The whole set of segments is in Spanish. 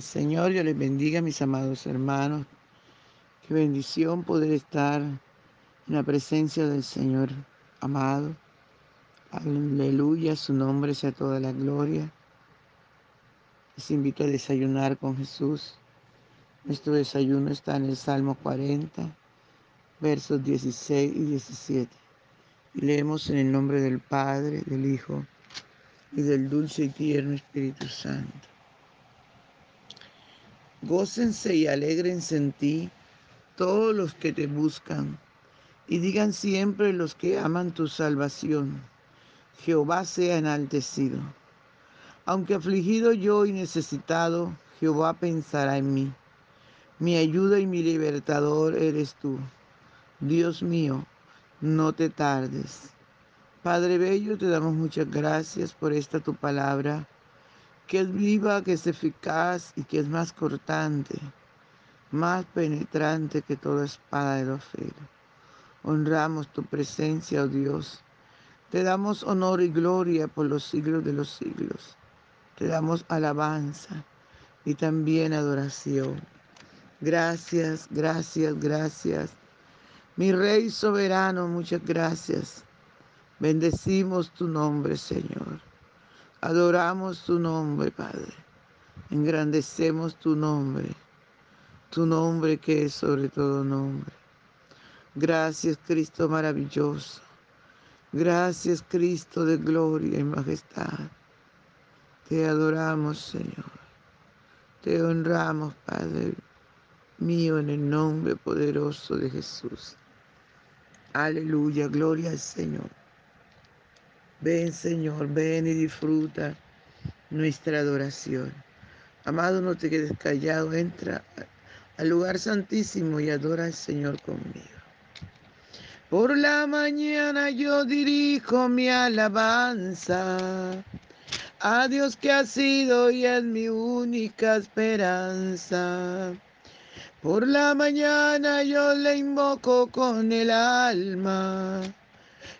Señor, yo les bendiga, mis amados hermanos. Qué bendición poder estar en la presencia del Señor amado. Aleluya, su nombre sea toda la gloria. Les invito a desayunar con Jesús. Nuestro desayuno está en el Salmo 40, versos 16 y 17. Y leemos en el nombre del Padre, del Hijo y del dulce y tierno Espíritu Santo. Gócense y alegrense en ti todos los que te buscan, y digan siempre los que aman tu salvación, Jehová sea enaltecido. Aunque afligido yo y necesitado, Jehová pensará en mí. Mi ayuda y mi libertador eres tú. Dios mío, no te tardes. Padre Bello, te damos muchas gracias por esta tu palabra que es viva, que es eficaz y que es más cortante, más penetrante que toda espada de dos filos. Honramos tu presencia, oh Dios. Te damos honor y gloria por los siglos de los siglos. Te damos alabanza y también adoración. Gracias, gracias, gracias. Mi Rey soberano, muchas gracias. Bendecimos tu nombre, Señor. Adoramos tu nombre, Padre. Engrandecemos tu nombre, tu nombre que es sobre todo nombre. Gracias, Cristo maravilloso. Gracias, Cristo de gloria y majestad. Te adoramos, Señor. Te honramos, Padre mío, en el nombre poderoso de Jesús. Aleluya, gloria al Señor. Ven Señor, ven y disfruta nuestra adoración. Amado, no te quedes callado, entra al lugar santísimo y adora al Señor conmigo. Por la mañana yo dirijo mi alabanza a Dios que ha sido y es mi única esperanza. Por la mañana yo le invoco con el alma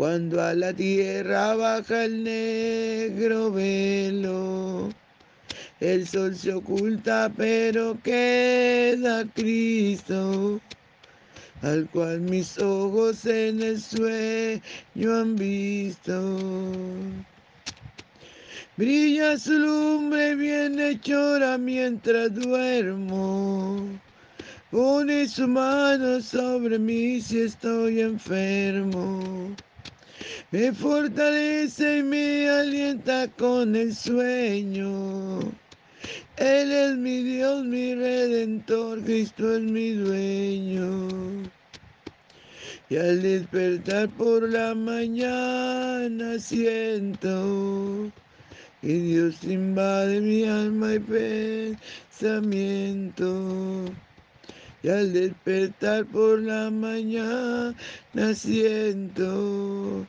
cuando a la tierra baja el negro velo. El sol se oculta, pero queda Cristo, al cual mis ojos en el sueño han visto. Brilla su lumbre bien hechora mientras duermo. Pone su mano sobre mí si estoy enfermo. Me fortalece y me alienta con el sueño. Él es mi Dios, mi redentor, Cristo es mi dueño. Y al despertar por la mañana siento que Dios invade mi alma y pensamiento. Y al despertar por la mañana siento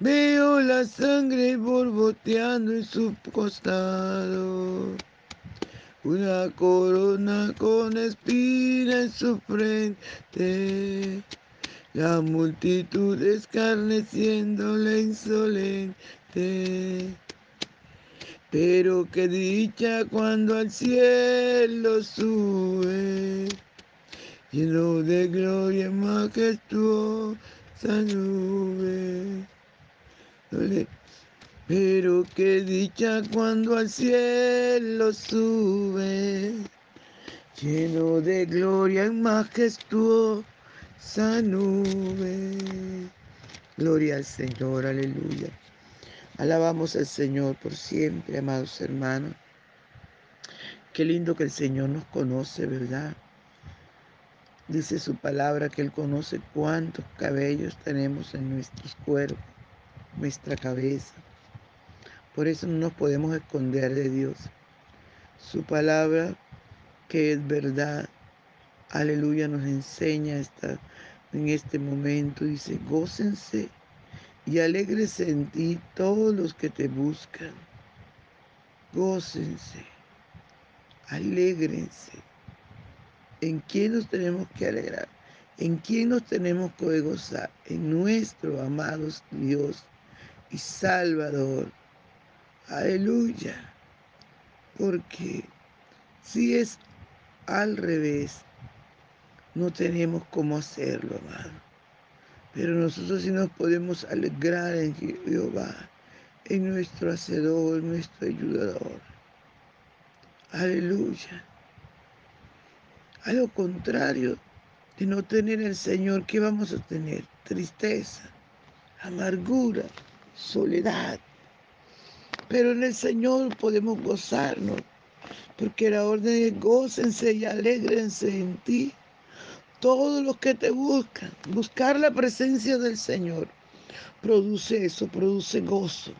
Veo la sangre borboteando en su costado. Una corona con espina en su frente. la multitud la insolente. Pero qué dicha cuando al cielo sube, lleno de gloria majestuosa nube. Pero qué dicha cuando al cielo sube, lleno de gloria majestuosa nube. Gloria al Señor, aleluya. Alabamos al Señor por siempre, amados hermanos. Qué lindo que el Señor nos conoce, ¿verdad? Dice su palabra que Él conoce cuántos cabellos tenemos en nuestros cuerpos, nuestra cabeza. Por eso no nos podemos esconder de Dios. Su palabra, que es verdad, aleluya, nos enseña esta, en este momento. Dice, gócense y alegrense en ti todos los que te buscan. Gócense, alégrense. ¿En quién nos tenemos que alegrar? ¿En quién nos tenemos que gozar? En nuestro amado Dios y Salvador. Aleluya. Porque si es al revés, no tenemos cómo hacerlo, amado. Pero nosotros sí nos podemos alegrar en Jehová, en nuestro Hacedor, nuestro ayudador. Aleluya. A lo contrario de no tener el Señor, ¿qué vamos a tener? Tristeza, amargura, soledad. Pero en el Señor podemos gozarnos, porque la orden es gócense y alegrense en ti todos los que te buscan. Buscar la presencia del Señor produce eso, produce gozo,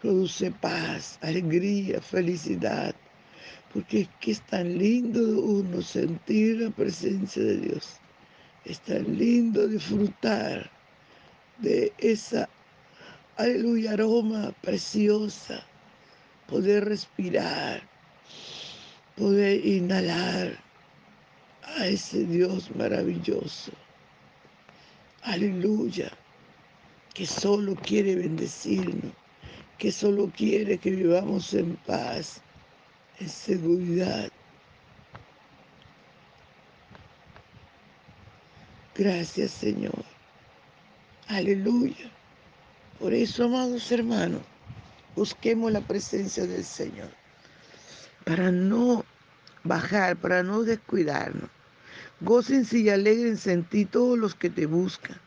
produce paz, alegría, felicidad. Porque es que es tan lindo uno sentir la presencia de Dios. Es tan lindo disfrutar de esa, aleluya, aroma preciosa. Poder respirar, poder inhalar a ese Dios maravilloso. Aleluya, que solo quiere bendecirnos, que solo quiere que vivamos en paz, en seguridad. Gracias Señor. Aleluya. Por eso, amados hermanos, busquemos la presencia del Señor para no bajar, para no descuidarnos. Gócense y alegrense en ti todos los que te buscan.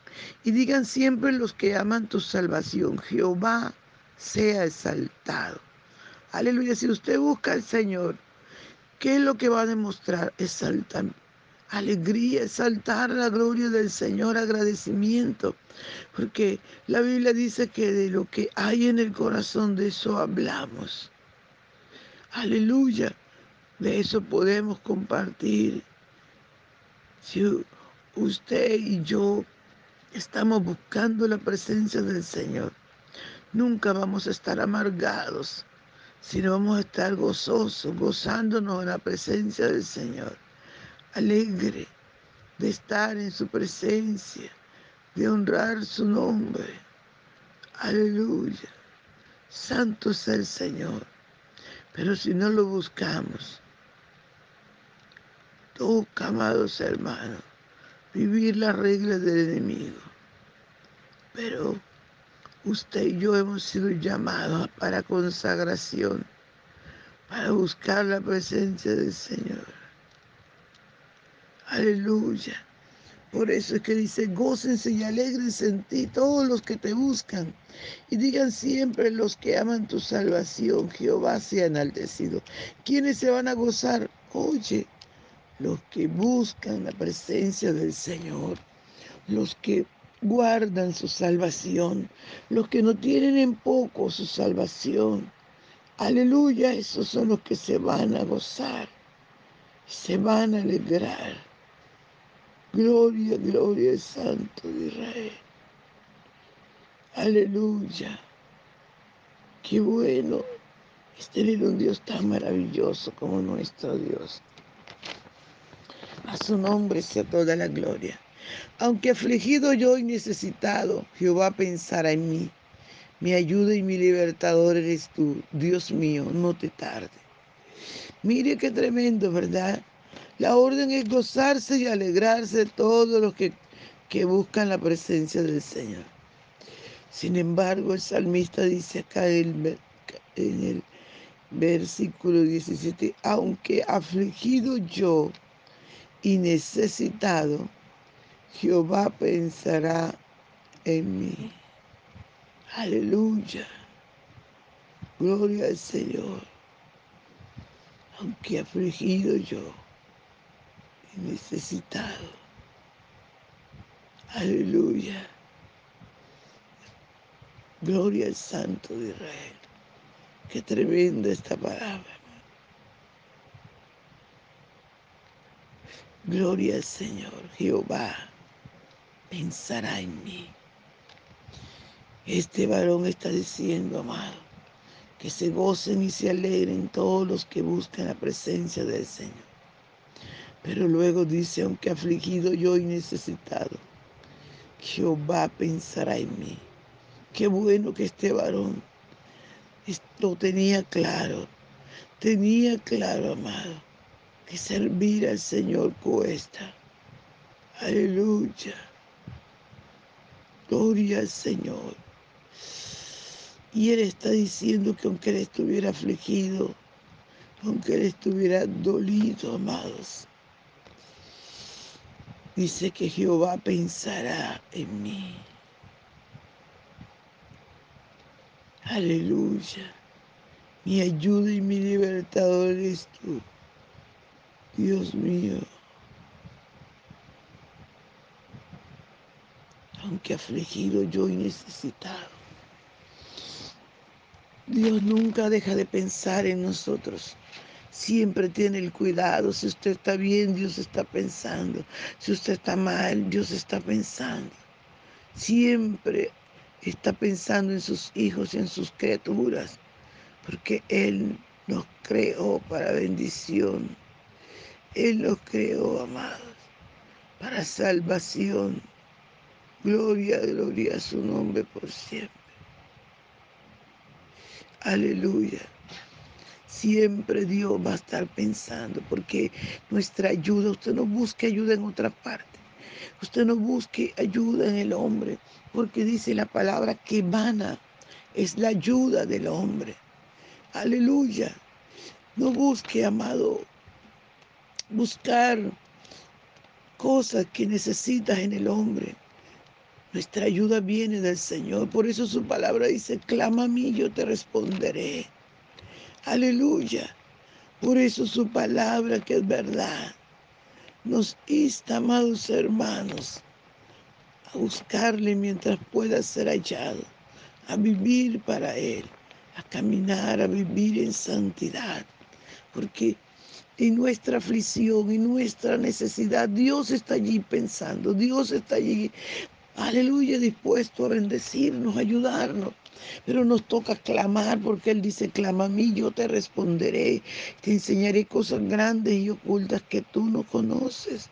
Y digan siempre los que aman tu salvación, Jehová sea exaltado. Aleluya, si usted busca al Señor, ¿qué es lo que va a demostrar? Exaltar alegría, exaltar la gloria del Señor, agradecimiento. Porque la Biblia dice que de lo que hay en el corazón, de eso hablamos. Aleluya. De eso podemos compartir. Si usted y yo estamos buscando la presencia del Señor, nunca vamos a estar amargados, sino vamos a estar gozosos, gozándonos en la presencia del Señor, alegre de estar en su presencia, de honrar su nombre. Aleluya. Santo es el Señor. Pero si no lo buscamos, toca, amados hermanos, vivir las reglas del enemigo. Pero usted y yo hemos sido llamados para consagración, para buscar la presencia del Señor. Aleluya. Por eso es que dice, gócense y alegrense en ti todos los que te buscan. Y digan siempre los que aman tu salvación, Jehová sea enaltecido. ¿Quiénes se van a gozar? Oye, los que buscan la presencia del Señor, los que guardan su salvación, los que no tienen en poco su salvación. Aleluya, esos son los que se van a gozar, se van a alegrar. Gloria, gloria al Santo de Israel. Aleluya. Qué bueno es tener un Dios tan maravilloso como nuestro Dios. A su nombre sea toda la gloria. Aunque afligido yo y necesitado, Jehová pensará en mí. Mi ayuda y mi libertador eres tú. Dios mío, no te tarde. Mire qué tremendo, ¿verdad? La orden es gozarse y alegrarse todos los que, que buscan la presencia del Señor. Sin embargo, el salmista dice acá en el versículo 17, aunque afligido yo y necesitado, Jehová pensará en mí. Aleluya. Gloria al Señor. Aunque afligido yo y necesitado. Aleluya. Gloria al Santo de Israel. Qué tremenda esta palabra. Gloria al Señor. Jehová pensará en mí. Este varón está diciendo, amado, que se gocen y se alegren todos los que buscan la presencia del Señor. Pero luego dice, aunque afligido yo y necesitado, Jehová pensará en mí. Qué bueno que este varón lo tenía claro. Tenía claro, amado, que servir al Señor cuesta. Aleluya. Gloria al Señor. Y Él está diciendo que aunque Él estuviera afligido, aunque Él estuviera dolido, amados, dice que Jehová pensará en mí. Aleluya. Mi ayuda y mi libertador eres tú. Dios mío. Aunque afligido yo y necesitado. Dios nunca deja de pensar en nosotros. Siempre tiene el cuidado. Si usted está bien, Dios está pensando. Si usted está mal, Dios está pensando. Siempre está pensando en sus hijos y en sus criaturas, porque Él nos creó para bendición. Él nos creó, amados, para salvación. Gloria, gloria a su nombre por siempre. Aleluya. Siempre Dios va a estar pensando, porque nuestra ayuda, usted no busque ayuda en otra parte. Usted no busque ayuda en el hombre, porque dice la palabra que vana es la ayuda del hombre. Aleluya. No busque, amado, buscar cosas que necesitas en el hombre. Nuestra ayuda viene del Señor. Por eso su palabra dice, clama a mí, yo te responderé. Aleluya. Por eso su palabra, que es verdad, nos insta, amados hermanos, a buscarle mientras pueda ser hallado, a vivir para Él, a caminar, a vivir en santidad, porque en nuestra aflicción y nuestra necesidad, Dios está allí pensando, Dios está allí, aleluya, dispuesto a bendecirnos, a ayudarnos. Pero nos toca clamar porque Él dice, clama a mí, yo te responderé, te enseñaré cosas grandes y ocultas que tú no conoces.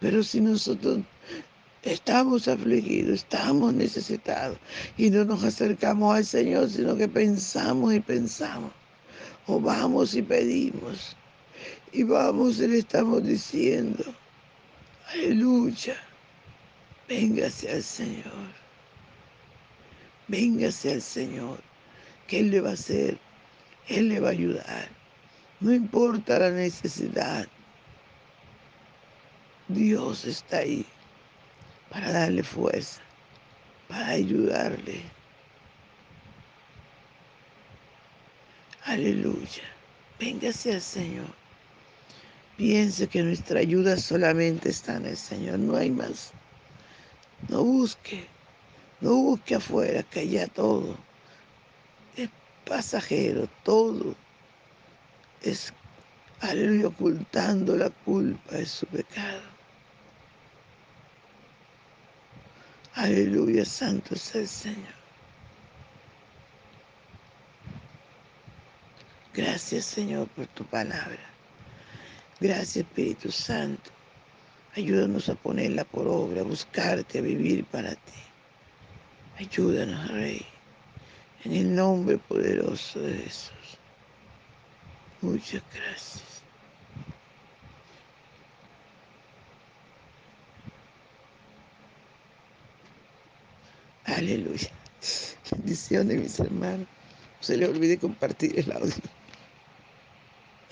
Pero si nosotros estamos afligidos, estamos necesitados y no nos acercamos al Señor, sino que pensamos y pensamos, o vamos y pedimos, y vamos y le estamos diciendo, aleluya, véngase al Señor. Véngase al Señor, que Él le va a hacer, Él le va a ayudar. No importa la necesidad, Dios está ahí para darle fuerza, para ayudarle. Aleluya. Véngase al Señor. Piense que nuestra ayuda solamente está en el Señor, no hay más. No busque no busque afuera, que allá todo es pasajero, todo es, aleluya, ocultando la culpa de su pecado. Aleluya, santo es el Señor. Gracias, Señor, por tu palabra. Gracias, Espíritu Santo. Ayúdanos a ponerla por obra, a buscarte, a vivir para ti. Ayúdanos, Rey, en el nombre poderoso de Jesús. Muchas gracias. Aleluya. Bendiciones, mis hermanos. No se les olvide compartir el audio.